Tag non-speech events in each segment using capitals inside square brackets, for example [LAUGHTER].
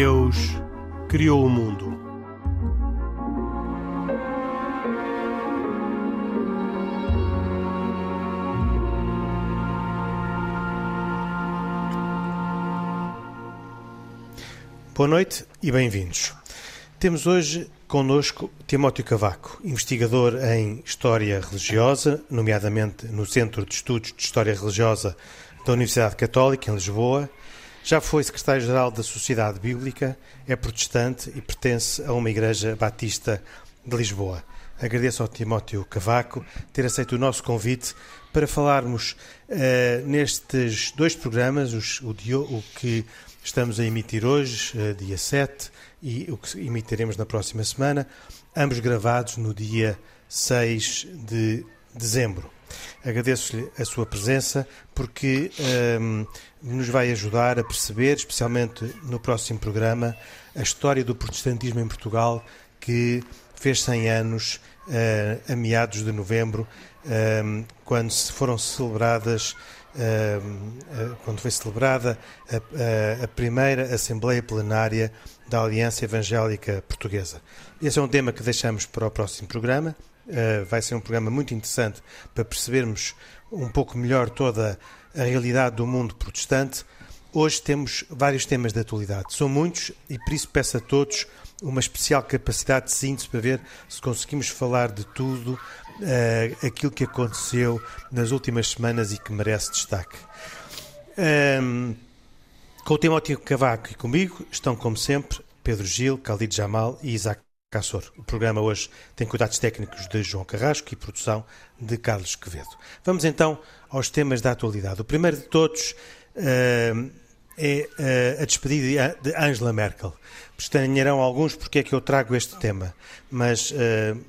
Deus criou o mundo. Boa noite e bem-vindos. Temos hoje connosco Timóteo Cavaco, investigador em História Religiosa, nomeadamente no Centro de Estudos de História Religiosa da Universidade Católica, em Lisboa. Já foi secretário-geral da Sociedade Bíblica, é protestante e pertence a uma igreja batista de Lisboa. Agradeço ao Timóteo Cavaco ter aceito o nosso convite para falarmos uh, nestes dois programas, os, o, o que estamos a emitir hoje, uh, dia 7, e o que emitiremos na próxima semana, ambos gravados no dia 6 de dezembro. Agradeço-lhe a sua presença porque um, nos vai ajudar a perceber, especialmente no próximo programa, a história do protestantismo em Portugal que fez 100 anos uh, a meados de novembro, um, quando foram celebradas quando foi celebrada a, a, primeira Assembleia Plenária da Aliança Evangélica Portuguesa. Esse é um tema que deixamos para o próximo programa. Uh, vai ser um programa muito interessante para percebermos um pouco melhor toda a realidade do mundo protestante. Hoje temos vários temas de atualidade. São muitos e por isso peço a todos uma especial capacidade de síntese para ver se conseguimos falar de tudo uh, aquilo que aconteceu nas últimas semanas e que merece destaque. Um, com o Timóteo Cavaco e comigo estão, como sempre, Pedro Gil, Khalid Jamal e Isaac Cassor. O programa hoje tem cuidados técnicos de João Carrasco e produção de Carlos Quevedo. Vamos então aos temas da atualidade. O primeiro de todos uh, é uh, a despedida de Angela Merkel. Estranharão alguns porque é que eu trago este tema, mas uh,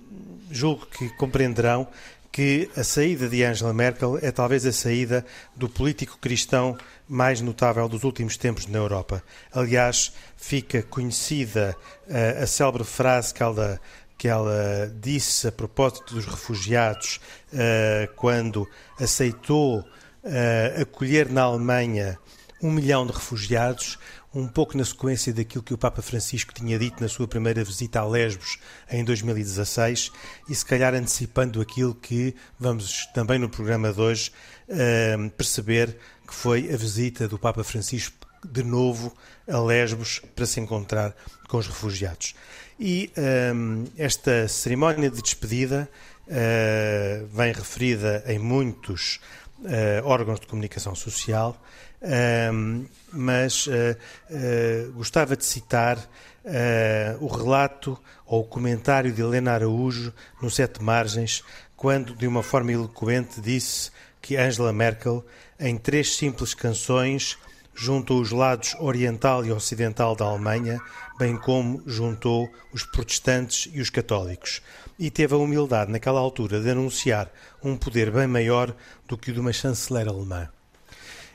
julgo que compreenderão que a saída de Angela Merkel é talvez a saída do político cristão mais notável dos últimos tempos na Europa. Aliás, fica conhecida uh, a célebre frase que ela, que ela disse a propósito dos refugiados uh, quando aceitou uh, acolher na Alemanha um milhão de refugiados, um pouco na sequência daquilo que o Papa Francisco tinha dito na sua primeira visita a Lesbos em 2016 e se calhar antecipando aquilo que vamos também no programa de hoje uh, perceber que foi a visita do Papa Francisco de novo a Lesbos para se encontrar com os refugiados. E um, esta cerimónia de despedida uh, vem referida em muitos uh, órgãos de comunicação social um, mas uh, uh, gostava de citar uh, o relato ou o comentário de Helena Araújo no Sete Margens, quando, de uma forma eloquente, disse que Angela Merkel, em três simples canções, juntou os lados oriental e ocidental da Alemanha, bem como juntou os protestantes e os católicos. E teve a humildade, naquela altura, de anunciar um poder bem maior do que o de uma chanceler alemã.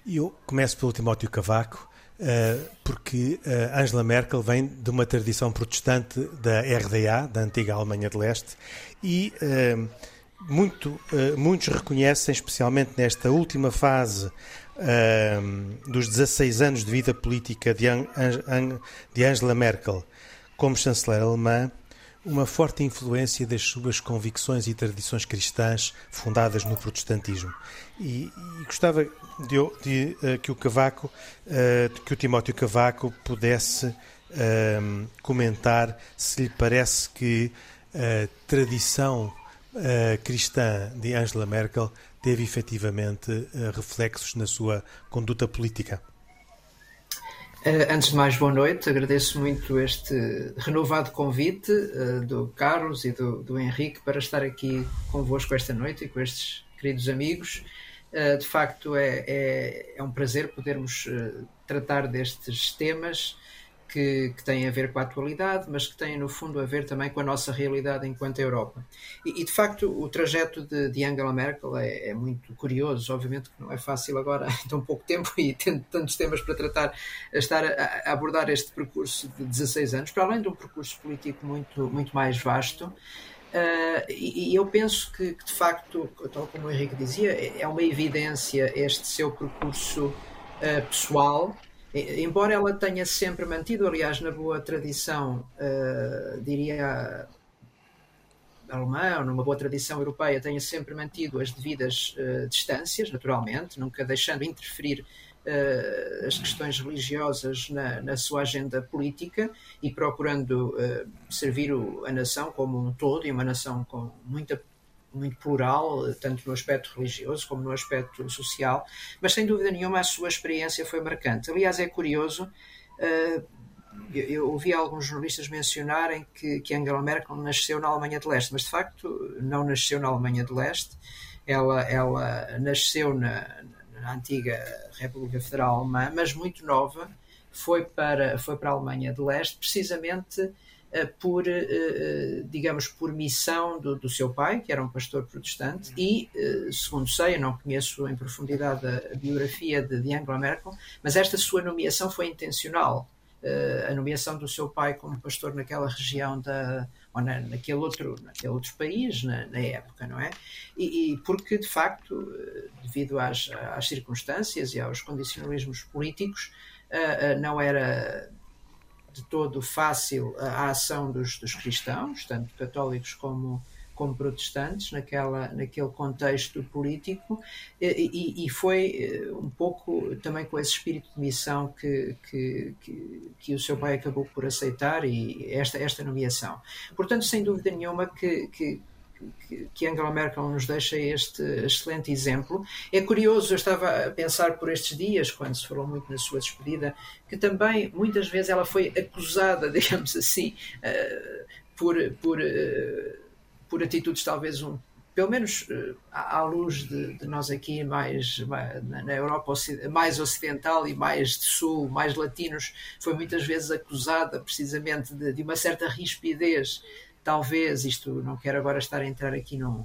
Eu começo pelo Timóteo Cavaco, uh, porque uh, Angela Merkel vem de uma tradição protestante da RDA, da antiga Alemanha de Leste, e uh, muito, muitos reconhecem, especialmente nesta última fase dos 16 anos de vida política de Angela Merkel como chanceler alemã, uma forte influência das suas convicções e tradições cristãs fundadas no protestantismo. E, e gostava de, de uh, que o Cavaco, uh, que o Timóteo Cavaco pudesse uh, comentar se lhe parece que a tradição cristã de Angela Merkel teve efetivamente reflexos na sua conduta política. Uh, antes de mais, boa noite. Agradeço muito este renovado convite uh, do Carlos e do, do, Henrique para estar aqui convosco esta noite e com estes queridos amigos. Uh, de facto, é, é, é, um prazer podermos tratar destes temas que, que, têm a ver com a atualidade, mas que têm no fundo a ver também com a nossa realidade enquanto Europa. E, e de facto o trajeto de, de Angela Merkel é, é, muito curioso, obviamente que não é fácil agora [LAUGHS] em tão pouco tempo e tendo tantos temas para tratar, estar a, a, abordar este percurso de 16 anos, para além de um percurso político muito, muito mais vasto. Uh, e, e, eu penso que, que, de facto, tal como o Henrique dizia, é, é uma evidência este seu percurso uh, pessoal embora ela tenha sempre mantido, aliás, na boa tradição, uh, diria alemã, numa boa tradição europeia, tenha sempre mantido as devidas uh, distâncias, naturalmente, nunca deixando interferir uh, as questões religiosas na, na, sua agenda política e procurando servir o, a nação como um todo e uma nação com muita muito plural, tanto no aspecto religioso como no aspecto social, mas sem dúvida nenhuma a sua experiência foi marcante. Aliás, é curioso, uh, eu, ouvi alguns jornalistas mencionarem que, que Angela Merkel nasceu na Alemanha de Leste, mas de facto não nasceu na Alemanha de Leste, ela, ela nasceu na, na antiga República Federal Alemã, mas muito nova, foi para, foi para a Alemanha de Leste, precisamente por, uh, digamos, por missão do, do, seu pai, que era um pastor protestante, e, segundo sei, eu não conheço em profundidade a, biografia de, de Angela Merkel, mas esta sua nomeação foi intencional. a nomeação do seu pai como pastor naquela região da, ou na, naquele, outro, naquele outro país na, na época, não é? E, e, porque, de facto, eh, devido às, às circunstâncias e aos condicionalismos políticos, não era de todo fácil a ação dos, dos cristãos, tanto católicos como como protestantes naquela, naquele contexto político e, e, foi eh, um pouco também com esse espírito de missão que, que, que, que, o seu pai acabou por aceitar e esta, esta nomeação. Portanto, sem dúvida nenhuma que, que que Angela Merkel nos deixa este excelente exemplo. É curioso, eu estava a pensar por estes dias, quando se falou muito na sua despedida, que também muitas vezes ela foi acusada, [LAUGHS] digamos assim, uh, por, por uh, por atitudes talvez um pelo menos eh, à luz de, de nós aqui mais, na Europa mais ocidental e mais de sul, mais latinos, foi muitas vezes acusada precisamente de, de uma certa rispidez, talvez, isto não quero agora estar a entrar aqui num,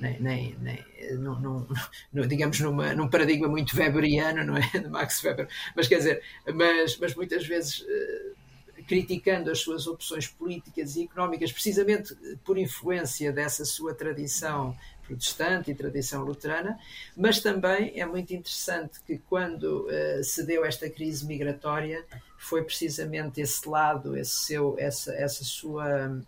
nem, nem, nem num, num, digamos numa, num paradigma muito weberiano, não é, de Max Weber, mas quer dizer, mas, mas muitas vezes eh, criticando as suas opções políticas e económicas, precisamente por influência dessa sua tradição protestante e tradição luterana, mas também é muito interessante que quando uh, se deu esta crise migratória foi precisamente esse lado, esse seu, essa, essa sua,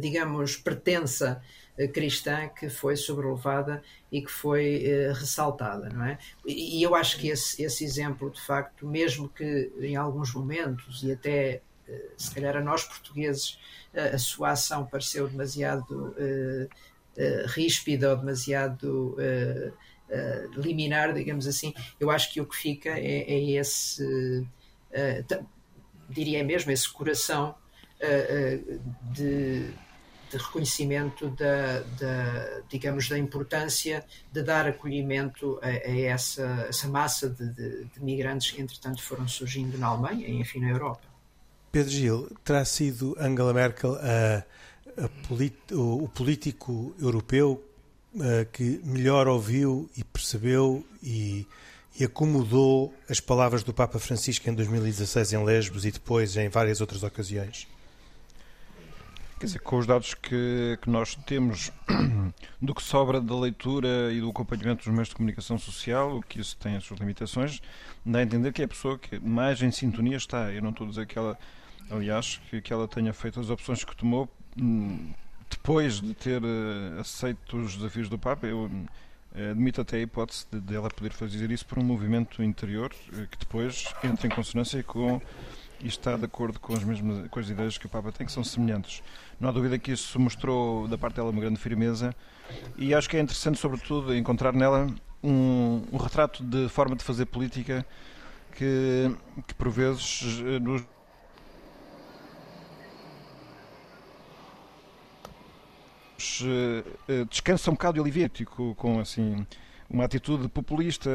digamos, pertença eh, cristã que foi sobrelevada e que foi uh, ressaltada, não é? E, eu acho que esse, esse exemplo, de facto, mesmo que em alguns momentos e até se calhar a nós portugueses a sua ação pareceu demasiado ríspida ou demasiado liminar, digamos assim, eu acho que o que fica é, é esse, diria mesmo, esse coração de de reconhecimento da, da, digamos, da importância de dar acolhimento a, a essa, essa, massa de, de, de, migrantes que, entretanto, foram surgindo na Alemanha e, enfim, na Europa. Pedro Gil, terá sido Angela Merkel a, a o, o, político europeu que melhor ouviu e percebeu e, e acomodou as palavras do Papa Francisco em 2016 em Lesbos e depois em várias outras ocasiões? Quer dizer, com os dados que, que nós temos [CLEARS THROAT] do que sobra da leitura e do acompanhamento dos meios de comunicação social, o que isso tem as suas limitações, dá a entender que é a pessoa que mais em sintonia está. Eu não estou a dizer que ela, aliás, que, que ela tenha feito as opções que tomou hum, depois de ter uh, aceito os desafios do Papa. Eu uh, admito até a hipótese de, de, ela poder fazer isso por um movimento interior uh, que depois entra em consonância com e está de acordo com as mesmas com as ideias que o Papa tem, que são semelhantes. Não há dúvida que isso mostrou da parte dela uma grande firmeza e acho que é interessante, sobretudo, encontrar nela um, um retrato de forma de fazer política que, que por vezes nos eh, descansa um bocado de alívio com assim uma atitude populista,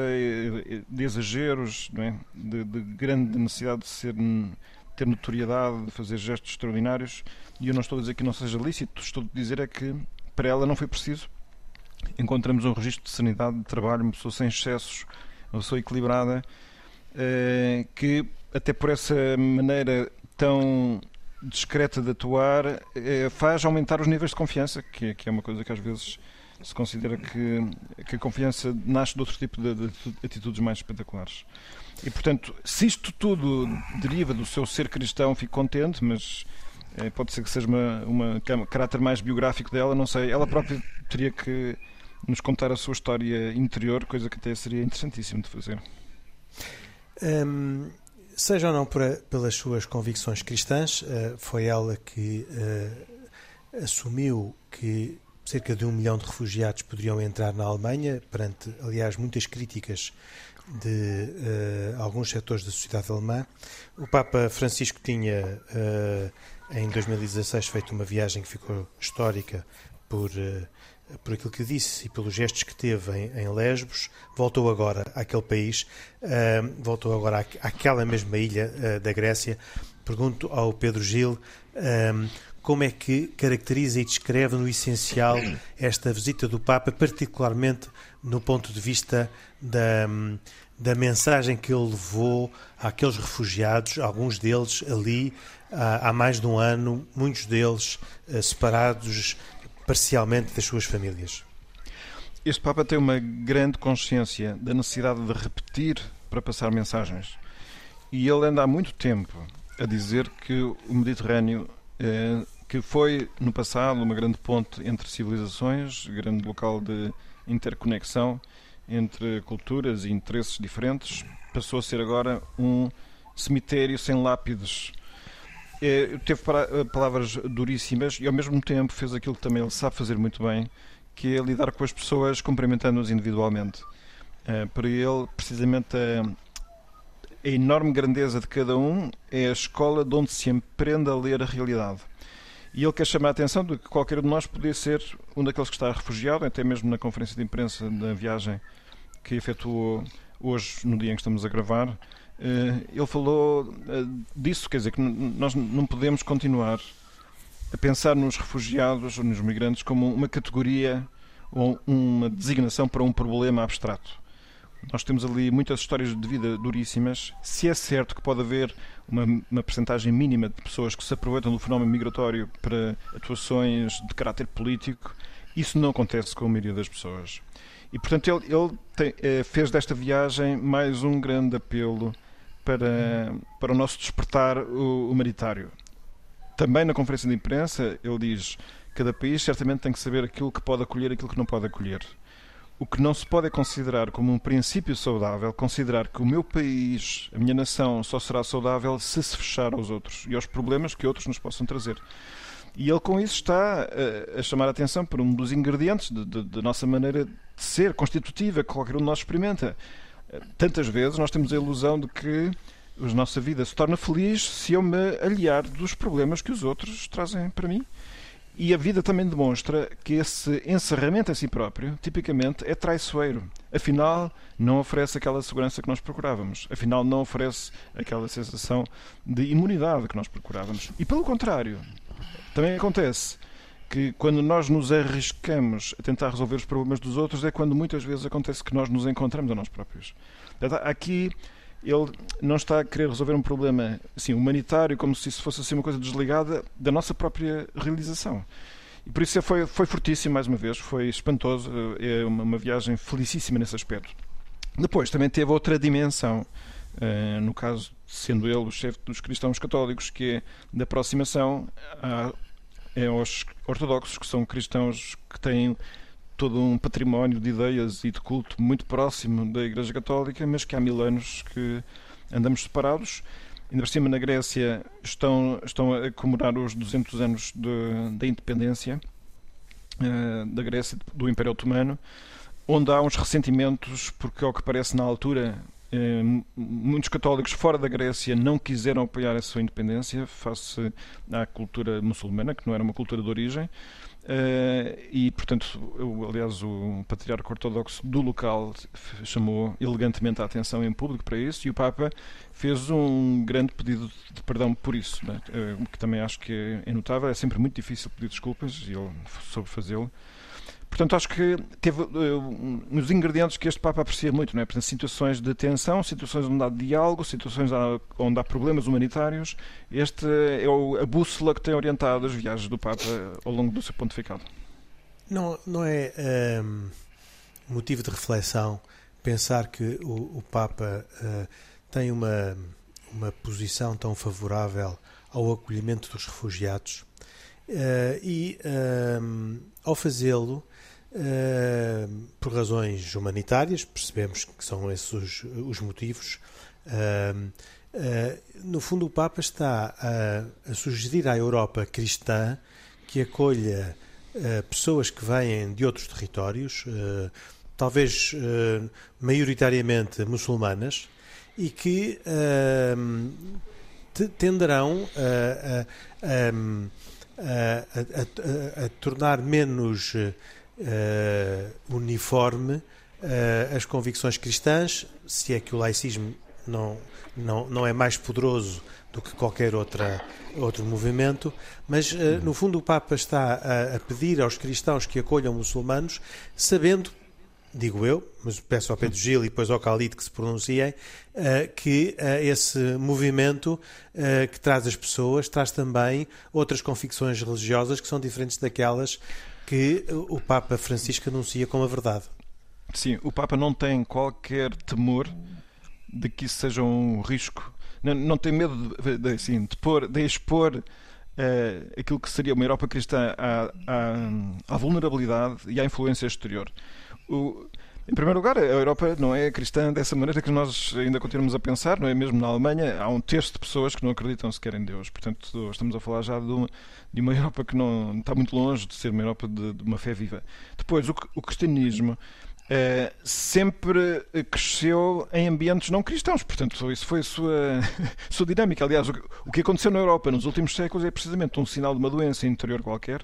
de exageros, é? de, de, grande necessidade de ser, ter notoriedade, de fazer gestos extraordinários. E eu não estou a dizer que não seja lícito, estou a dizer é que para ela não foi preciso. Encontramos um registro de sanidade, de trabalho, uma pessoa sem excessos, uma pessoa equilibrada, eh, que até por essa maneira tão discreta de atuar eh, faz aumentar os níveis de confiança, que é uma coisa que às vezes se considera que, que a confiança nasce de outro tipo de, de atitudes mais espetaculares. E, portanto, se isto tudo deriva do seu ser cristão, fico contente, mas é, pode ser que seja uma, uma, um caráter mais biográfico dela, não sei. Ela própria teria que nos contar a sua história interior, coisa que até seria interessantíssimo de fazer. Um, seja ou não por, pelas suas convicções cristãs, uh, foi ela que uh, assumiu que cerca de um milhão de refugiados poderiam entrar na Alemanha, perante, aliás, muitas críticas de uh, alguns setores da sociedade alemã. O Papa Francisco tinha, uh, em 2016, feito uma viagem que ficou histórica por, uh, por aquilo que disse e pelos gestos que teve em, em Lesbos. Voltou agora àquele país, voltou agora àquela mesma ilha da Grécia. Pergunto ao Pedro Gil como é que caracteriza e descreve no essencial esta visita do Papa, particularmente no ponto de vista da, da mensagem que ele levou àqueles refugiados, alguns deles ali há, há mais de um ano, muitos deles uh, separados parcialmente das suas famílias. Este Papa tem uma grande consciência da necessidade de repetir para passar mensagens. E ele anda há muito tempo a dizer que o Mediterrâneo eh, que foi no passado uma grande ponte entre civilizações, grande local de interconexão entre culturas e interesses diferentes, passou a ser agora um cemitério sem lápides. É, teve eh, palavras duríssimas e ao mesmo tempo fez aquilo que também ele sabe fazer muito bem, que é lidar com as pessoas cumprimentando-as individualmente. Eh, para ele, precisamente a, a enorme grandeza de cada um é a escola de onde se aprende a ler a realidade. E ele quer chamar a atenção de que qualquer um de nós podia ser um daqueles que está refugiado, até mesmo na conferência de imprensa da viagem que efetuou hoje, no dia em que estamos a gravar. Eh, ele falou eh, disso, quer dizer, que nós não podemos continuar a pensar nos refugiados ou nos migrantes como uma categoria ou uma designação para um problema abstrato. Nós temos ali muitas histórias de vida duríssimas. Se é certo que pode haver uma, uma percentagem mínima de pessoas que se aproveitam do fenómeno migratório para atuações de caráter político, isso não acontece com a maioria das pessoas. E, portanto, ele, ele tem, eh, fez desta viagem mais um grande apelo para, para o nosso despertar humanitário. Também na conferência de imprensa, ele diz: cada país certamente tem que saber aquilo que pode acolher e aquilo que não pode acolher. O que não se pode é considerar como um princípio saudável, considerar que o meu país, a minha nação, só será saudável se se fechar aos outros e aos problemas que outros nos possam trazer. E ele com isso está a, eh, a chamar a atenção para um dos ingredientes da nossa maneira de ser, constitutiva, que qualquer um de nós experimenta. Eh, tantas vezes nós temos a ilusão de que a nossa vida se torna feliz se eu me aliar dos problemas que os outros trazem para mim. E a vida também demonstra que esse encerramento a si próprio, tipicamente, é traiçoeiro. Afinal, não oferece aquela segurança que nós procurávamos. Afinal, não oferece aquela sensação de imunidade que nós procurávamos. E pelo contrário, também acontece que quando nós nos arriscamos a tentar resolver os problemas dos outros é quando muitas vezes acontece que nós nos encontramos a nós próprios. Aqui ele não está a querer resolver um problema assim, humanitário, como se isso fosse assim, uma coisa desligada da nossa própria realização. E por isso foi, foi fortíssimo, mais uma vez, foi espantoso, é uma, uma viagem felicíssima nesse aspecto. Depois também teve outra dimensão, uh, no caso, sendo ele o chefe dos cristãos católicos, que é da aproximação a, é aos ortodoxos, que são cristãos que têm todo um património de ideias e de culto muito próximo da Igreja Católica, mas que há mil anos que andamos separados. Ainda por cima, na Grécia, estão, estão a comemorar os 200 anos da independência uh, da Grécia, do Império Otomano, onde há uns ressentimentos, porque, ao que parece, na altura, uh, muitos católicos fora da Grécia não quiseram apoiar a sua independência face à cultura muçulmana, que não era uma cultura de origem. Uh, e, portanto, eu, aliás, o patriarca ortodoxo do local chamou elegantemente a atenção em público para isso e o Papa fez um grande pedido de perdão por isso, né? uh, que também acho que é notável. É sempre muito difícil pedir desculpas e ele soube fazê-lo. Portanto, acho que teve uh, uns ingredientes que este Papa aprecia muito, não é? Portanto, situações de tensão, situações onde há diálogo, situações onde há problemas humanitários. Este é a bússola que tem orientado as viagens do Papa ao longo do seu pontificado. Não, não é um, motivo de reflexão pensar que o, o Papa uh, tem uma, uma posição tão favorável ao acolhimento dos refugiados uh, e, um, ao fazê-lo, uh, por razões humanitárias, percebemos que são esses os, os motivos, no fundo, o Papa está a, a sugerir à Europa cristã que acolha uh, pessoas que vêm de outros territórios, uh, talvez uh, maioritariamente muçulmanas, e que tenderão a, a, a, tornar menos uniforme as convicções cristãs, se é que o laicismo não, não, não é mais poderoso do que qualquer outra, outro movimento, mas uh, no fundo o Papa está a, a, pedir aos cristãos que acolham muçulmanos, sabendo, digo eu, mas peço ao Pedro Gil e depois ao Khalid que se pronunciem, uh, que uh, esse movimento que traz as pessoas traz também outras convicções religiosas que são diferentes daquelas que o Papa Francisco anuncia como a verdade. Sim, o Papa não tem qualquer temor de que isso seja um risco não, não tem medo de, de, assim, de, pôr, de expor uh, aquilo que seria uma Europa cristã à, à, à, vulnerabilidade e à influência exterior. O, em primeiro lugar, a Europa não é cristã dessa maneira que nós ainda continuamos a pensar, não é? Mesmo na Alemanha, há um terço de pessoas que não acreditam sequer em Deus. Portanto, estamos a falar já de uma, de uma [LAUGHS] Europa que não está muito longe de ser uma Europa de, de uma fé viva. Depois, o, o cristianismo Uh, sempre cresceu em ambientes não cristãos. Portanto, isso foi a sua, [LAUGHS] sua dinâmica. Aliás, o, o que aconteceu na Europa nos últimos séculos é precisamente um sinal de uma doença interior qualquer,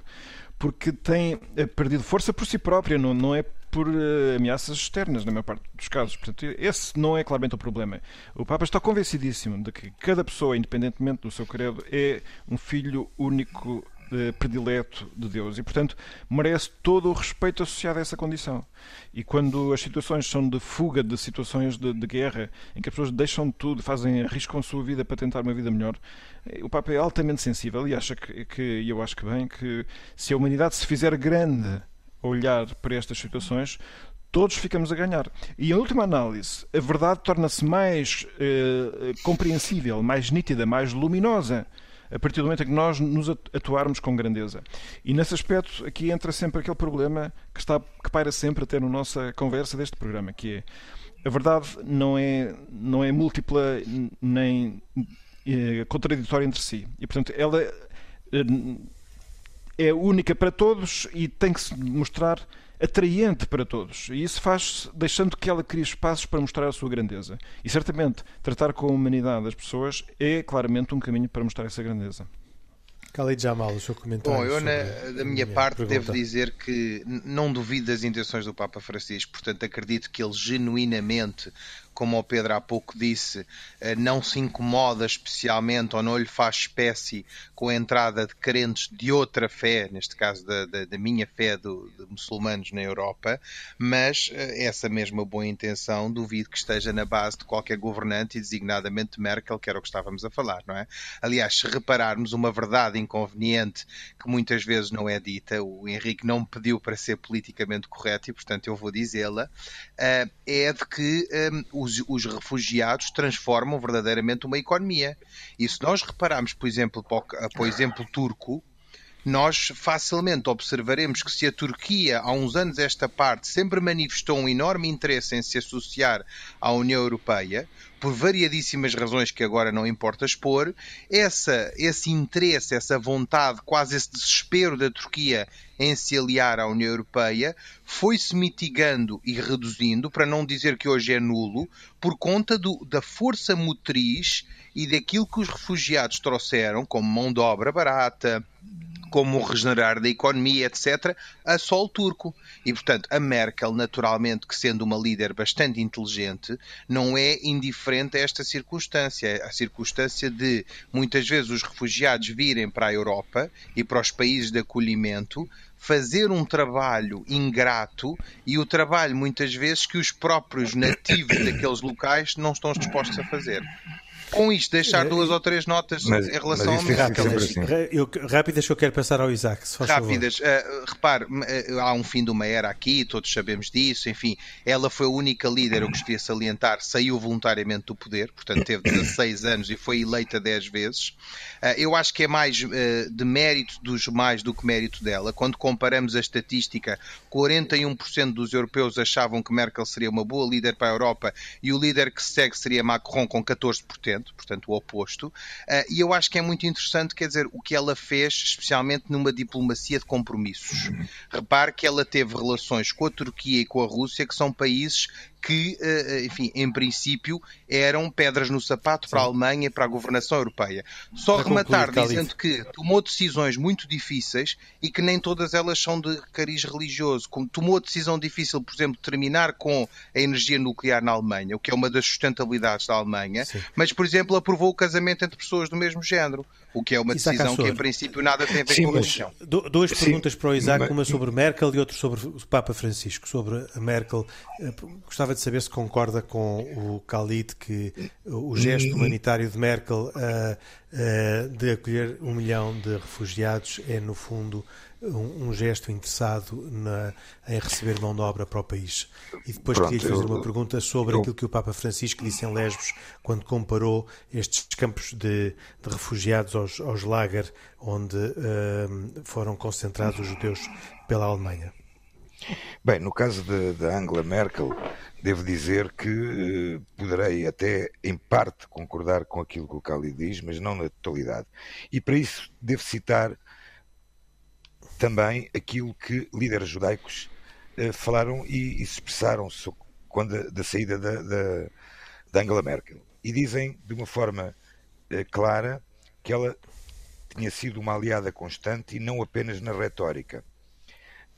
porque tem eh, perdido força por si própria, não, não é por uh, ameaças externas, na maior parte dos casos. Portanto, esse não é claramente o problema. O Papa está convencidíssimo de que cada pessoa, independentemente do seu credo, é um filho único predileto de Deus e, portanto, merece todo o respeito associado a essa condição. E quando as situações são de fuga, de situações de, de guerra, em que as pessoas deixam tudo, fazem, arriscam a sua vida para tentar uma vida melhor, o Papa é altamente sensível e acha que, que e eu acho que bem, que se a humanidade se fizer grande olhar para estas situações, todos ficamos a ganhar. E em última análise, a verdade torna-se mais eh, compreensível, mais nítida, mais luminosa a partir do momento em que nós nos atuarmos com grandeza. E nesse aspecto, aqui entra sempre aquele problema que, está, que paira sempre até na nossa conversa deste programa, que é a verdade não é, não é múltipla nem é, contraditória entre si. E, portanto, ela eh, é única para todos e tem que se mostrar atraente para todos. E isso faz deixando que ela crie espaços para mostrar a sua grandeza. E certamente tratar com a humanidade as pessoas é claramente um caminho para mostrar essa grandeza. Khalid Jamal, o seu comentário. Bom, eu, na, da minha, minha parte, pergunta. devo dizer que não duvido das intenções do Papa Francisco, portanto, acredito que ele genuinamente como o Pedro há pouco disse, eh, não se incomoda especialmente ou não lhe faz espécie com a entrada de crentes de outra fé, neste caso da, da, da minha fé do, de muçulmanos na Europa, mas eh, essa mesma boa intenção duvido que esteja na base de qualquer governante e designadamente Merkel, que era o que estávamos a falar, não é? Aliás, se repararmos uma verdade inconveniente que muitas vezes não é dita, o Henrique não me pediu para ser politicamente correto e, portanto, eu vou dizê-la, eh, é de que os, os, refugiados transformam verdadeiramente uma economia. E se nós repararmos, por exemplo, para o, exemplo turco, nós facilmente observaremos que se a Turquia, há uns anos esta parte, sempre manifestou um enorme interesse em se associar à União Europeia, por variadíssimas razões que agora não importa expor, essa, esse interesse, essa vontade, quase esse desespero da Turquia em se aliar à União Europeia, foi-se mitigando e reduzindo, para não dizer que hoje é nulo, por conta do, da força motriz e daquilo que os refugiados trouxeram, como mão de obra barata, como regenerar da economia, etc., a sol turco. E, portanto, a Merkel, naturalmente, que sendo uma líder bastante inteligente, não é indiferente a esta circunstância. A circunstância de, muitas vezes, os refugiados virem para a Europa e para os países de acolhimento fazer um trabalho ingrato e o trabalho, muitas vezes, que os próprios nativos daqueles locais não estão dispostos a fazer. Com isto deixar duas ou três notas mas, em relação ao mercado. Assim. Eu, rápidas que eu quero passar ao Isaac. rápidas. Uh, repare, uh, há um fim de uma era aqui, todos sabemos disso. Enfim, ela foi a única líder, eu gostaria de salientar, saiu voluntariamente do poder, portanto teve 16 anos e foi eleita 10 vezes. Uh, eu acho que é mais de mérito dos mais do que mérito dela. Quando comparamos a estatística, 41% dos europeus achavam que Merkel seria uma boa líder para a Europa e o líder que segue seria Macron com 14% portanto o oposto, uh, e eu acho que é muito interessante, quer dizer, o que ela fez, especialmente numa diplomacia de compromissos. Repare que ela teve relações com a Turquia e com a Rússia, que são países que, eh, eh, enfim, em princípio, eram pedras no sapato para a Alemanha e para a governação europeia. Só para rematar concluir, dizendo que tomou decisões muito difíceis e que nem todas elas são de cariz religioso. Como tomou a decisão difícil, por exemplo, de terminar com a energia nuclear na Alemanha, o que é uma das sustentabilidades da Alemanha, Sim. mas, por exemplo, aprovou o casamento entre pessoas do mesmo género, o que é uma Isaac decisão que, em princípio, nada tem a ver Sim, com a religião. Duas perguntas Sim, para o Isaac, uma sobre Merkel e outra sobre o Papa Francisco. Sobre a Merkel, eh, gostava de saber se concorda com o Khalid que o gesto humanitário de Merkel uh, uh, de acolher um milhão de refugiados é, no fundo, um, um gesto interessado na, em receber mão de obra para o país. E depois Pronto, queria fazer eu, uma pergunta sobre eu, aquilo que o Papa Francisco disse em Lesbos, quando comparou estes campos de, de refugiados aos, aos lager, onde uh, foram concentrados os judeus pela Alemanha. Bem, no caso da Angela Merkel, devo dizer que eh, poderei até, em parte, concordar com aquilo que o Cali diz, mas não na totalidade. E para isso devo citar também aquilo que líderes judaicos eh, falaram e, se expressaram quando, da saída da, da, da, Angela Merkel. E dizem de uma forma eh, clara que ela tinha sido uma aliada constante e não apenas na retórica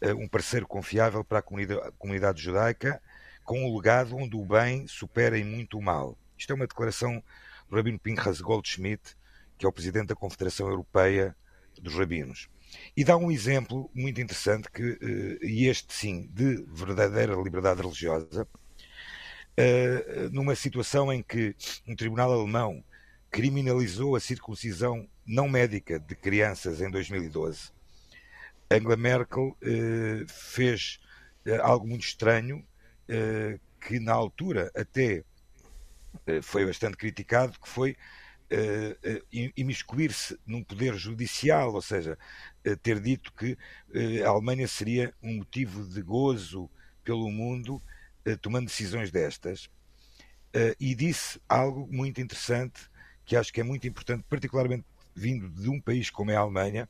eh, um parceiro confiável para a comunidade, a comunidade judaica, com um legado onde o bem supera em muito o mal. Isto é uma declaração do Rabino Pinchas Goldschmidt, que é o presidente da Confederação Europeia dos Rabinos. E dá um exemplo muito interessante, que, eh, e este sim, de verdadeira liberdade religiosa, eh, numa situação em que um tribunal alemão criminalizou a circuncisão não médica de crianças em 2012 Angela Merkel eh, fez algo muito estranho, que na altura até foi bastante criticado, que foi imiscuir-se num poder judicial, ou seja, ter dito que a Alemanha seria um motivo de gozo pelo mundo tomando decisões destas. E disse algo muito interessante, que acho que é muito importante, particularmente vindo de um país como é a Alemanha,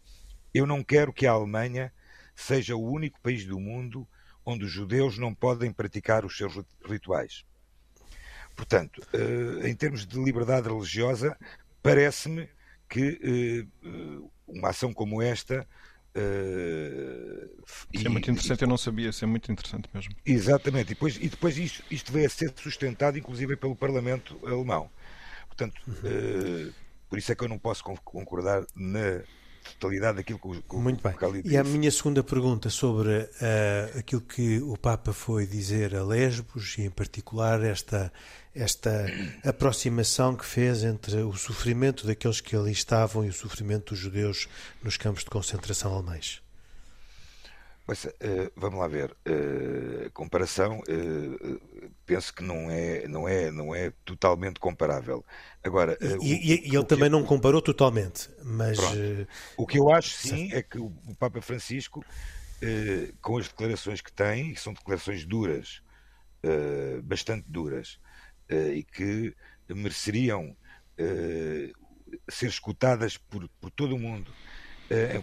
eu não quero que a Alemanha seja o único país do mundo onde os judeus não podem praticar os seus rituais. Portanto, eh, em termos de liberdade religiosa, parece-me que eh, uma ação como esta. Isso é muito interessante, eu não sabia, isso é muito interessante mesmo. Exatamente, e depois, e depois isto, isto veio a ser sustentado, inclusive, pelo Parlamento alemão. Portanto, uhum. por isso é que eu não posso concordar na totalidade daquilo que o, que Muito bem. E a minha segunda pergunta sobre uh, aquilo que o Papa foi dizer a Lesbos e, em particular, esta, esta aproximação que fez entre o sofrimento daqueles que ali estavam e o sofrimento dos judeus nos campos de concentração alemães. Mas, uh, vamos lá ver. Uh, comparação, uh, penso que não é, não, é, não é totalmente comparável. Agora, e, e, e ele também que... não comparou totalmente, mas. O que eu acho, sim, é que o Papa Francisco, com as declarações que tem, que são declarações duras, bastante duras, e que mereceriam ser escutadas por, por todo o mundo,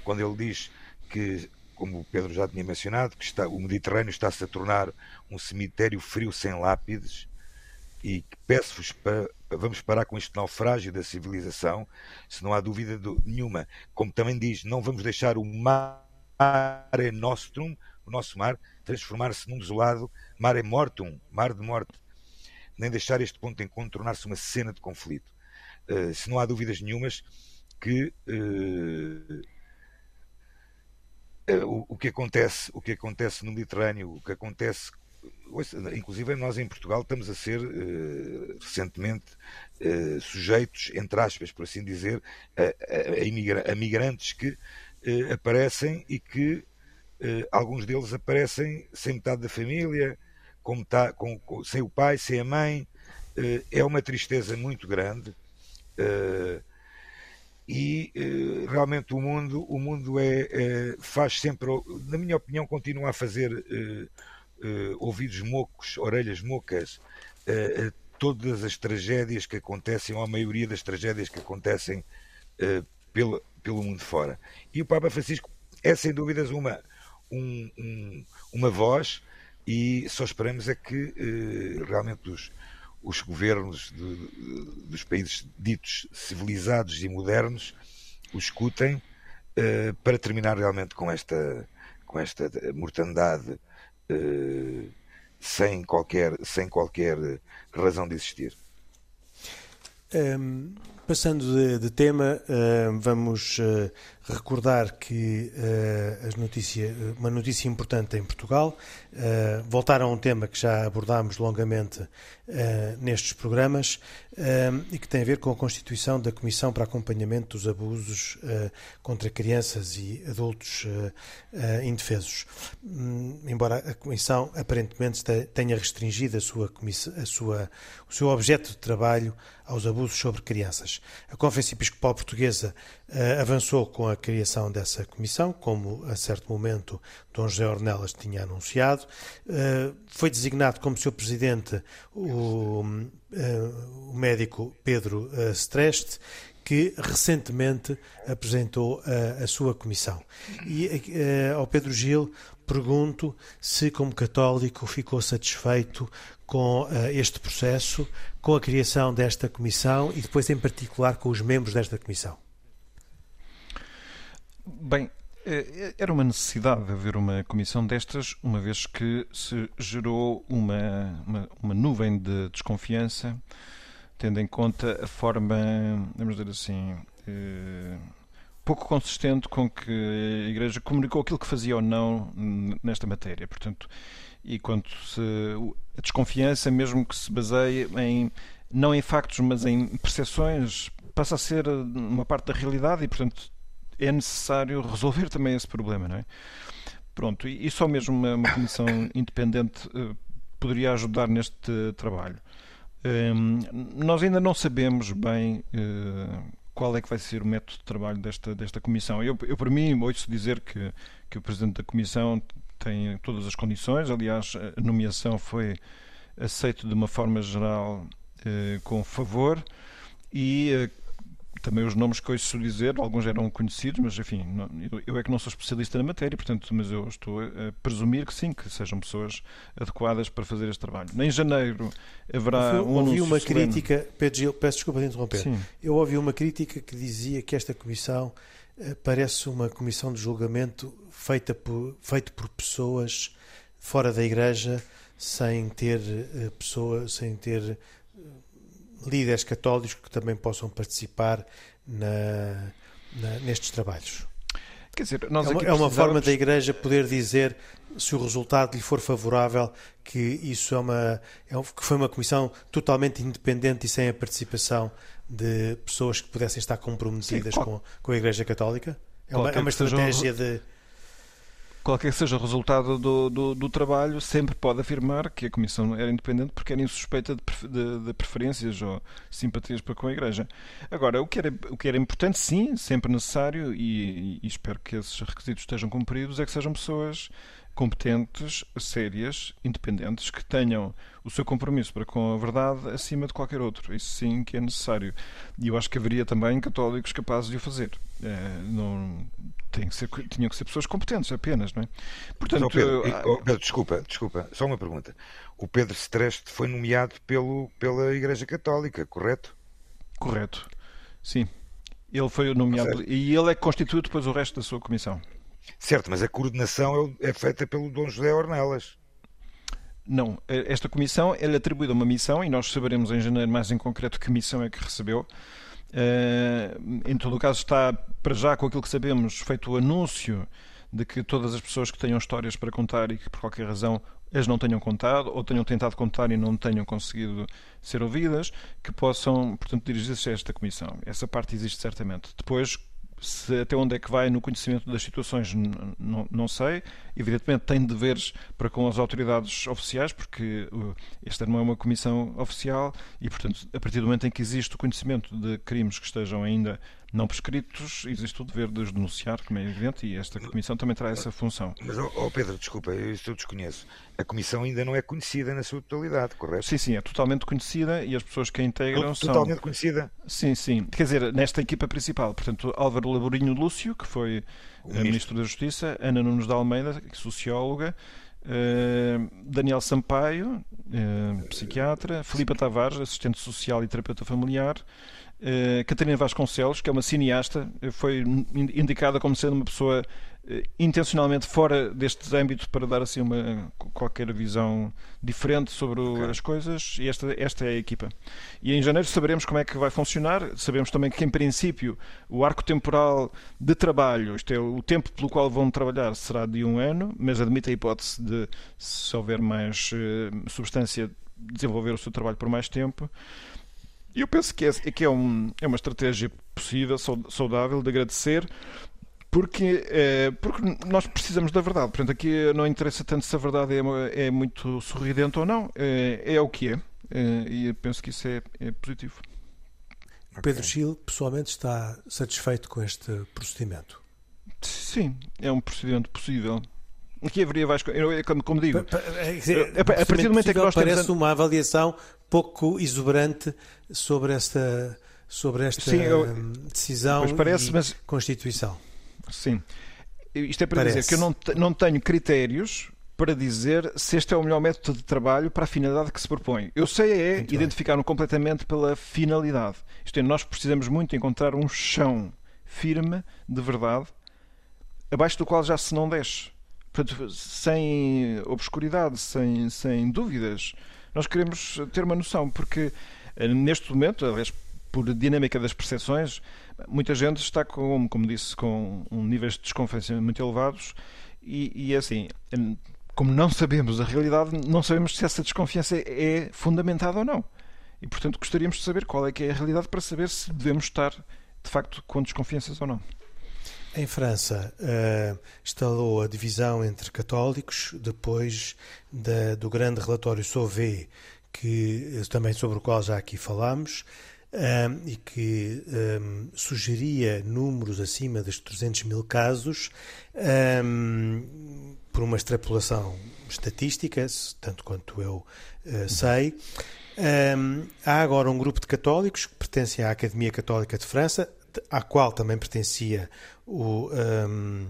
quando ele diz que como o Pedro já tinha mencionado, que está, o Mediterrâneo está-se a tornar um cemitério frio sem lápides e peço-vos para vamos parar com este naufrágio da civilização, se não há dúvida do, nenhuma. Como também diz, não vamos deixar o mare nostrum, o nosso mar, transformar-se num desolado mare mortum, mar de morte, nem deixar este ponto de encontro tornar-se uma cena de conflito. Uh, se não há dúvidas nenhumas que uh, o, o, que acontece, o que acontece no Mediterrâneo, o que acontece inclusive nós em Portugal estamos a ser uh, recentemente uh, sujeitos, entre aspas, por assim dizer, a, a, a, migrantes que aparecem e que alguns deles aparecem sem metade da família, com, com, sem o pai, sem a mãe. é uma tristeza muito grande. E realmente o mundo, o mundo é, é, faz sempre, na minha opinião, continua a fazer uh, ouvidos mocos, orelhas mocas, todas as tragédias que acontecem, ou a maioria das tragédias que acontecem pelo, pelo mundo fora. E o Papa Francisco é, sem dúvidas, uma, um, um, uma voz, e só esperamos é que realmente os, os governos de, dos países ditos civilizados e modernos o escutem uh, para terminar realmente com esta, com esta mortandade eh, sem, qualquer, sem qualquer razão de existir. Um, passando de, de tema, uh, vamos uh, recordar que uh, notícia, uma notícia importante em Portugal, voltar a um tema que já abordámos longamente nestes programas e que tem a ver com a constituição da Comissão para Acompanhamento dos Abusos contra Crianças e Adultos Indefesos. Um, embora a Comissão aparentemente tenha restringido a sua, a sua, o seu objeto de trabalho aos abusos sobre crianças. A Conferência Episcopal Portuguesa avançou com a criação dessa comissão, como a certo momento Dom José Ornelas tinha anunciado. Uh, foi designado como seu presidente o, uh, o médico Pedro uh, Streste, que recentemente apresentou a sua comissão. E ao Pedro Gil pergunto se, como católico, ficou satisfeito com este processo, com a criação desta comissão e depois, em particular, com os membros desta comissão. Bem, é, era uma necessidade de haver uma comissão destas, uma vez que se gerou uma, uma, uma, nuvem de desconfiança, tendo em conta a forma, vamos dizer assim, eh, pouco consistente com que a Igreja comunicou aquilo que fazia ou não nesta matéria. Portanto, e quanto se, a desconfiança, mesmo que se baseie em não em factos, mas em percepções, passa a ser uma parte da realidade e, portanto, é necessário resolver também esse problema, não é? Pronto, e, só mesmo uma, uma comissão [COUGHS] independente uh, poderia ajudar neste trabalho. Um, nós ainda não sabemos bem uh, qual é que vai ser o método de trabalho desta, desta comissão. Eu, eu para mim, ouço dizer que, que o Presidente da Comissão tem todas as condições, aliás, a nomeação foi aceita de uma forma geral uh, com favor e também os nomes que ouço dizer, alguns eram conhecidos, mas enfim, não, eu é que não sou especialista na matéria, portanto, mas eu estou a presumir que sim, que sejam pessoas adequadas para fazer este trabalho. Em janeiro haverá eu, um ouvi uma crítica, Pedro Gil, peço desculpa de interromper. Sim. Eu ouvi uma crítica que dizia que esta comissão eh, parece uma comissão de julgamento feita por, feita por pessoas fora da igreja sem ter eh, pessoas, sem ter líderes católicos que também possam participar na, na, nestes trabalhos. Quer dizer, é, uma, é uma forma da Igreja poder dizer, se o resultado lhe for favorável, que isso é uma é, que foi uma comissão totalmente independente e sem a participação de pessoas que pudessem estar comprometidas Sim, qual... com, com a Igreja Católica? É uma, é uma estratégia de qualquer que seja o resultado do, do, do, trabalho, sempre pode afirmar que a Comissão era independente porque era insuspeita de, de, de, preferências ou simpatias para com a Igreja. Agora, o que era, o que era importante, sim, sempre necessário, e, e espero que esses requisitos estejam cumpridos, é que sejam pessoas competentes, sérias, independentes, que tenham o seu compromisso para com a verdade acima de qualquer outro. Isso sim que é necessário. E eu acho que haveria também católicos capazes de o fazer. É, não, tem que ser, tinham que ser pessoas competentes apenas, não é? Portanto, Pedro, oh, Pedro, desculpa, desculpa, só uma pergunta. O Pedro Streste foi nomeado pelo, pela Igreja Católica, correto? Correto, sim. Ele foi nomeado e ele é que constitui depois o resto da sua comissão. Certo, mas a coordenação é, é feita pelo Dom José Ornelas. Não, esta comissão é atribuída uma missão e nós saberemos em janeiro mais em concreto que missão é que recebeu. Uh, em todo o caso, está para já com aquilo que sabemos feito o anúncio de que todas as pessoas que tenham histórias para contar e que por qualquer razão as não tenham contado ou tenham tentado contar e não tenham conseguido ser ouvidas, que possam, portanto, dirigir-se a esta comissão. Essa parte existe certamente. Depois, se até onde é que vai no conhecimento das situações, não sei. Evidentemente tem deveres para com as autoridades oficiais, porque uh, esta não é uma comissão oficial e, portanto, a partir do momento em que existe o conhecimento de crimes que estejam ainda não prescritos, existe o dever de os denunciar, como é evidente, e esta comissão também terá essa função. Mas, oh Pedro, desculpa, isso eu desconheço. A comissão ainda não é conhecida na sua totalidade, correto? Sim, sim, é totalmente conhecida e as pessoas que a integram são. Totalmente conhecida? Sim, sim. Quer dizer, nesta equipa principal, portanto, Álvaro Laborinho Lúcio, que foi ministro. ministro da Justiça, Ana Nunes de Almeida, socióloga. Uh, Daniel Sampaio, uh, psiquiatra, Filipa Tavares, assistente social e terapeuta familiar, Uh, Catarina Vasconcelos, que é uma cineasta, foi indicada como sendo uma pessoa uh, intencionalmente fora deste âmbito para dar assim uma qualquer visão diferente sobre okay. as coisas e esta, esta é a equipa. E em janeiro saberemos como é que vai funcionar, sabemos também que em princípio o arco temporal de trabalho, isto é, o tempo pelo qual vão trabalhar será de um ano, mas admite a hipótese de, se houver mais uh, substância, desenvolver o seu trabalho por mais tempo. E eu penso que, é, que é, um, é uma estratégia possível, saudável, de agradecer, porque, é, porque nós precisamos da verdade. Portanto, aqui não interessa tanto se a verdade é, é muito sorridente ou não, é, é o que é. é e penso que isso é, é positivo. Pedro Gil, pessoalmente, está satisfeito com este procedimento? Sim, é um procedimento possível. Aqui haveria coisas. Como digo, a, partir do momento em que nós parece temos... uma avaliação pouco exuberante sobre esta, sobre esta Sim, eu, decisão parece, e mas... Constituição. Sim. Isto é para parece. dizer que eu não, não tenho critérios para dizer se este é o melhor método de trabalho para a finalidade que se propõe. Eu sei é identificar-no completamente pela finalidade. Isto é, nós precisamos muito encontrar um chão firme de verdade abaixo do qual já se não desce. Portanto, sem obscuridade, sem, sem dúvidas. Nós queremos ter uma noção, porque eh, neste momento, aliás, por dinâmica das percepções, muita gente está com, como disse, com um níveis de desconfiança muito elevados e, e é assim, como não sabemos a realidade, não sabemos se essa desconfiança é fundamentada ou não. E, portanto, gostaríamos de saber qual é que é a realidade para saber se devemos estar, de facto, com desconfianças ou não. Em França, uh, instalou a divisão entre católicos depois da, do grande relatório Sauvé, que, eh, também sobre o qual já aqui falámos, um, e que um, sugeria números acima dos 300 mil casos um, por uma extrapolação estatística, tanto quanto eu uh, sei. há agora um grupo de católicos que pertencem à Academia Católica de França, à qual também pertencia o, um,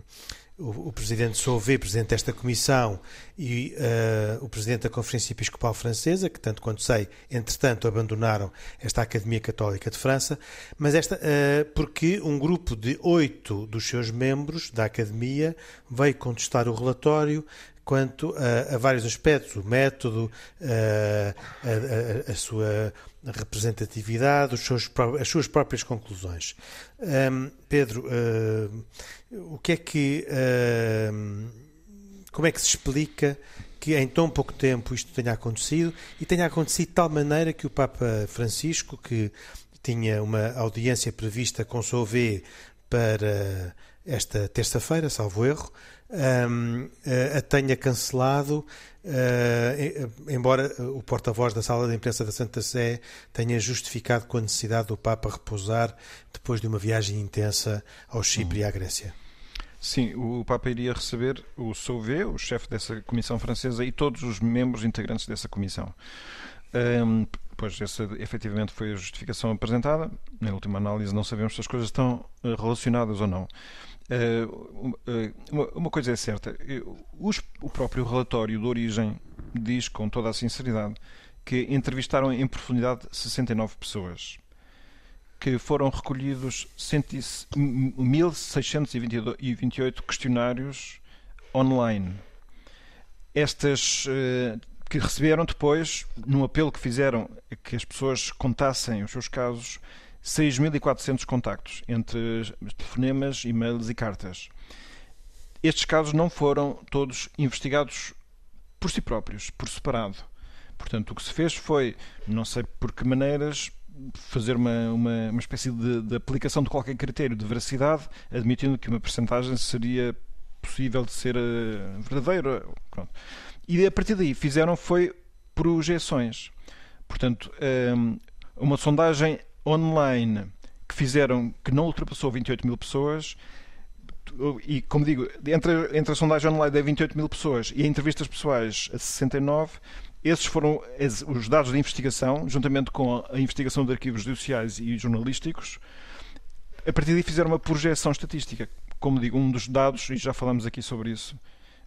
o, o, presidente Sauvé, presidente desta comissão, e uh, o presidente da Conferência Episcopal Francesa, que, tanto quanto sei, entretanto abandonaram esta Academia Católica de França, mas esta uh, porque um grupo de oito dos seus membros da Academia veio contestar o relatório quanto a, a vários aspectos, o método, a, a, a sua representatividade, seus, as suas próprias conclusões. Um, Pedro, uh, o que é que. Uh, como é que se explica que em tão pouco tempo isto tenha acontecido e tenha acontecido de tal maneira que o Papa Francisco, que tinha uma audiência prevista com Sauvé para esta terça-feira, salvo erro, um, a tenha cancelado, uh, embora o porta-voz da sala de imprensa da Santa Sé tenha justificado com a necessidade do Papa repousar depois de uma viagem intensa ao Chipre e à Grécia. Sim, o Papa iria receber o Sauvé, o chefe dessa comissão francesa, e todos os membros integrantes dessa comissão. Um, pois essa efetivamente foi a justificação apresentada. Na última análise não sabemos se as coisas estão eh, relacionadas ou não. Eh, eh, uma coisa é certa, o próprio relatório de origem diz com toda a sinceridade que entrevistaram em profundidade 69 pessoas, que foram recolhidos 1.628 questionários online. Estas eh, que receberam depois, num apelo que fizeram que as pessoas contassem os seus casos, 6.400 contactos entre telefonemas, e-mails e cartas. Estes casos não foram todos investigados por si próprios, por separado. Portanto, o que se fez foi, não sei por que maneiras, fazer uma, uma, uma espécie de, de, aplicação de qualquer critério de veracidade, admitindo que uma percentagem seria possível de ser uh, verdadeira. Pronto. E a partir daí fizeram foi projeções. Portanto, um, uma sondagem online que fizeram que não ultrapassou 28 mil pessoas e como digo, entre, entre a sondagem online de 28 mil pessoas e entrevistas pessoais a 69, esses foram os dados de investigação, juntamente com a investigação de arquivos judiciais e jornalísticos. A partir daí fizeram uma projeção estatística. Como digo, um dos dados, e já falamos aqui sobre isso,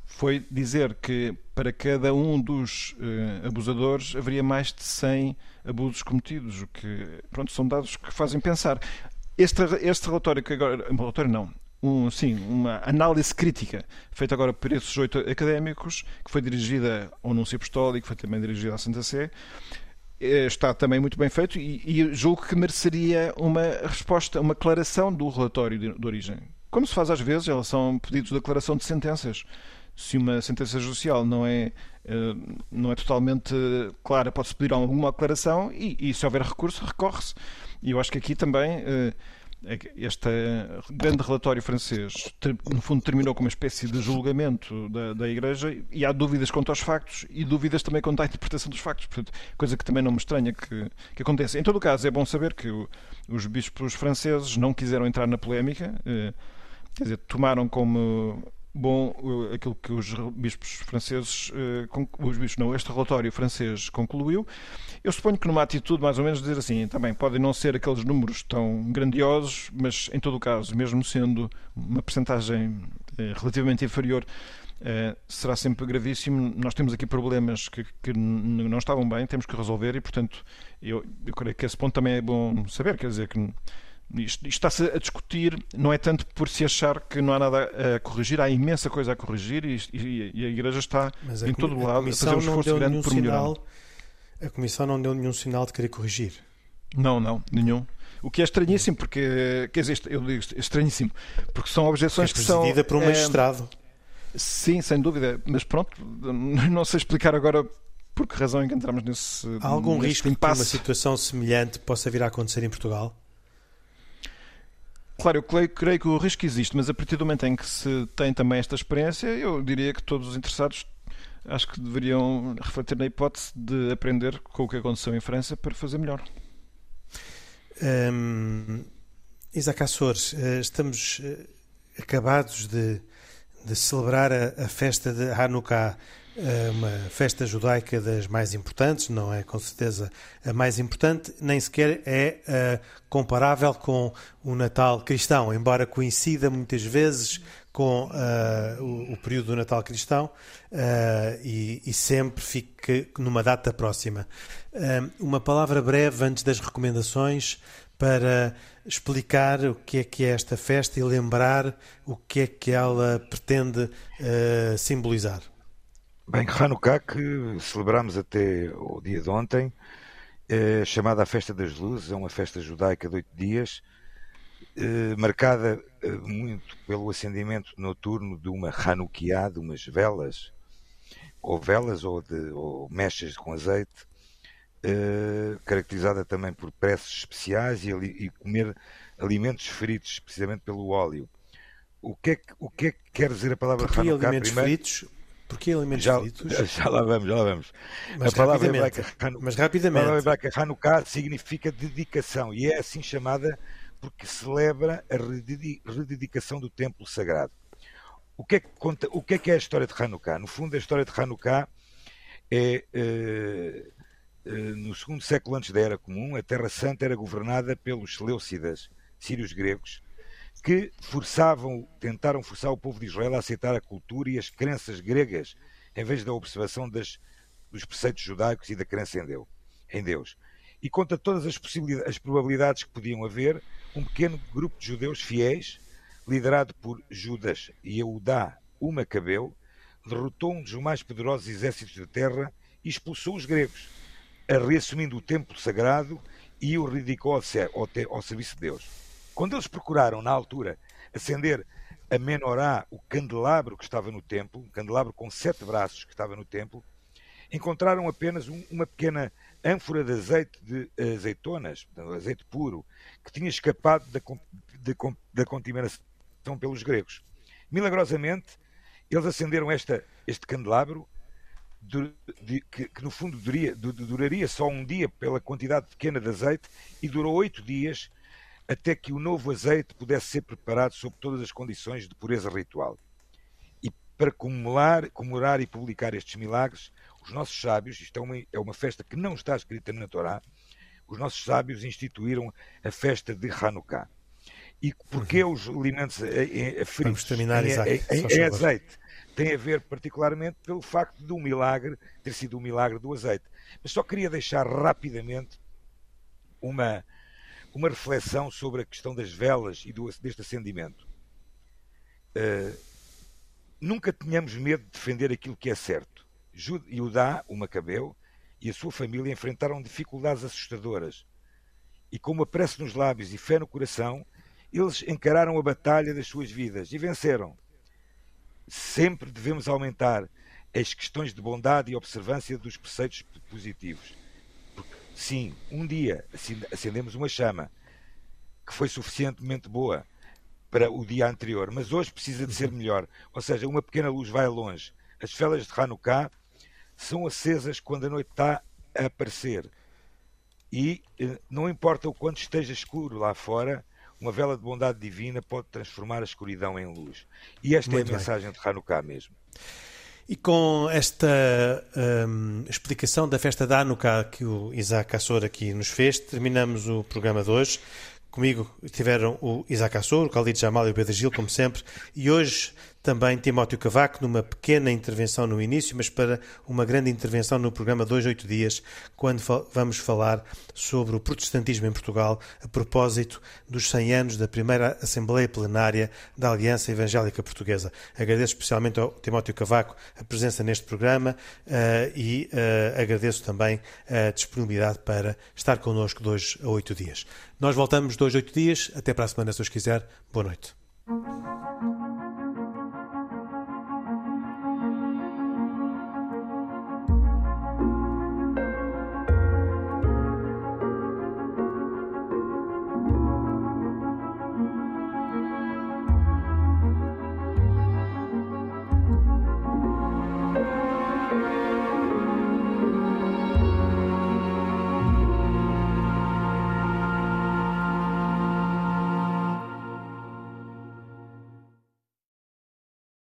foi dizer que para cada um dos uh, abusadores haveria mais de 100 abusos cometidos, o que pronto, são dados que fazem pensar. Este, este relatório que agora, relatório não, um, sim, uma análise crítica feita agora por esses oito académicos, que foi dirigida ao Núncio Apostólico, foi também dirigida à Santa Sé, eh, está também muito bem feito e, e julgo que mereceria uma resposta, uma declaração do relatório de, de origem. Como se faz às vezes relação a pedidos de declaração de sentenças se uma sentença judicial não é, eh, não é totalmente clara, pode-se pedir alguma aclaração e, e se houver recurso, recorre-se. E eu acho que aqui também eh, este grande relatório francês, no fundo, terminou com uma espécie de julgamento da, da Igreja e há dúvidas quanto aos factos e dúvidas também quanto à interpretação dos factos, portanto, coisa que também não me estranha que, que aconteça. Em todo o caso, é bom saber que o, os bispos franceses não quiseram entrar na polémica, eh, quer dizer, tomaram como bom aquilo que os bispos franceses, eh, os bispos não, este relatório francês concluiu. Eu suponho que numa atitude mais ou menos dizer assim, também podem não ser aqueles números tão grandiosos, mas em todo o caso, mesmo sendo uma percentagem eh, relativamente inferior, eh, será sempre gravíssimo. Nós temos aqui problemas que, que não estavam bem, temos que resolver e, portanto, eu, eu creio que esse ponto também é bom saber, quer dizer que isto, isto está-se a discutir, não é tanto por se achar que não há nada a corrigir, há imensa coisa a corrigir e, e, e a Igreja está a em todo o lado a fazer um esforço grande por melhorar. Sinal, a Comissão não deu nenhum sinal de querer corrigir. Não, não, nenhum. O que é estranhíssimo, porque, quer dizer, eu digo estranhíssimo, porque são objeções é que são. por um é, magistrado. Sim, sem dúvida, mas pronto, [LAUGHS] não sei explicar agora por que razão é que entramos nesse. Há algum risco impasse. que uma situação semelhante possa vir a acontecer em Portugal? Claro, eu creio, creio, que o risco existe, mas a partir do momento em que se tem também esta experiência, eu diria que todos os interessados acho que deveriam refletir na hipótese de aprender com o que aconteceu em França para fazer melhor. Um, Isaac Açores, eh, estamos eh, acabados de, de celebrar a, a, festa de Hanukkah é uma festa judaica das mais importantes, não é com certeza a mais importante, nem sequer é uh, comparável com o Natal cristão, embora coincida muitas vezes com uh, o, o, período do Natal cristão uh, e, e, sempre fique numa data próxima. uma palavra breve antes das recomendações para explicar o que é que é esta festa e lembrar o que é que ela pretende simbolizar. Bem, Hanukkah, que celebramos até o dia de ontem, é chamada a Festa das Luzes, é uma festa judaica de oito dias, é, marcada é, muito pelo acendimento noturno de uma Hanukkah, de umas velas, ou velas ou, de, ou mechas com azeite, é, caracterizada também por preces especiais e, e, comer alimentos fritos, precisamente pelo óleo. O que é que, o que, é que quer dizer a palavra Hanukkah? alimentos Primeiro, fritos? Porquê alimentos já, fritos? [LAUGHS] Já lá vamos, já lá vamos. Mas a palavra hebraica, mas rapidamente. A palavra hebraica Hanukkah significa dedicação e é assim chamada porque celebra a rededicação do templo sagrado. O que, é que conta, o que é que é a história de Hanukkah? No fundo, a história de Hanukkah é uh, uh, no segundo século antes da Era Comum, a Terra Santa era governada pelos Seleucidas, sírios gregos, que forçavam, tentaram forçar o povo de Israel a aceitar a cultura e as crenças gregas, em vez da observação das, dos preceitos judaicos e da crença em Deus. Em Deus. E contra todas as, as probabilidades que podiam haver, um pequeno grupo de judeus fiéis, liderado por Judas e Eudá, o Macabeu, derrotou um dos mais poderosos exércitos da terra e expulsou os gregos, reassumindo o templo sagrado e o redicou ao, ao, ao serviço de Deus. Quando eles procuraram, na altura, acender a menorá, o candelabro que estava no templo, um candelabro com sete braços que estava no templo, encontraram apenas um, uma pequena ânfora de azeite de azeitonas, azeite puro, que tinha escapado da, de, da contaminação pelos gregos. Milagrosamente, eles acenderam esta, este candelabro, de, de, que, que, no fundo duraria, duraria só um dia pela quantidade pequena de azeite, e durou oito dias até que o novo azeite pudesse ser preparado sob todas as condições de pureza ritual. E para comemorar, comemorar e publicar estes milagres, os nossos sábios, isto é uma, é uma festa que não está escrita na Torá, os nossos sábios instituíram a festa de Hanukkah. E porquê uhum. os alimentos fritos em, em, em, azeite? Tem a ver particularmente pelo facto de um milagre ter sido o um milagre do azeite. Mas só queria deixar rapidamente uma, uma reflexão sobre a questão das velas e do, deste acendimento. Uh, nunca tenhamos medo de defender aquilo que é certo. Judá, o Macabeu, e a sua família enfrentaram dificuldades assustadoras. E com uma prece nos lábios e fé no coração, eles encararam a batalha das suas vidas e venceram. Sempre devemos aumentar as questões de bondade e observância dos preceitos positivos. Sim, um dia acendemos uma chama que foi suficientemente boa para o dia anterior, mas hoje precisa de ser uhum. melhor. Ou seja, uma pequena luz vai longe. As velas de Hanukkah são acesas quando a noite está a aparecer. E eh, não importa o quanto esteja escuro lá fora, uma vela de bondade divina pode transformar a escuridão em luz. E esta Muito é a bem. mensagem de Hanukkah mesmo. E com esta um, explicação da festa da Hanukkah que o Isaac Assor aqui nos fez, terminamos o programa de hoje. Comigo estiveram o Isaac Assor, o Khalid Jamal e o Pedro Gil, como sempre, e hoje também Timóteo Cavaco, numa pequena intervenção no início, mas para uma grande intervenção no programa Dois Oito Dias, quando vamos falar sobre o protestantismo em Portugal, a propósito dos 100 anos da primeira Assembleia Plenária da Aliança Evangélica Portuguesa. Agradeço especialmente ao Timóteo Cavaco a presença neste programa uh, e uh, agradeço também a disponibilidade para estar connosco dois a oito dias. Nós voltamos dois a oito dias. Até para a semana, se os quiser. Boa noite.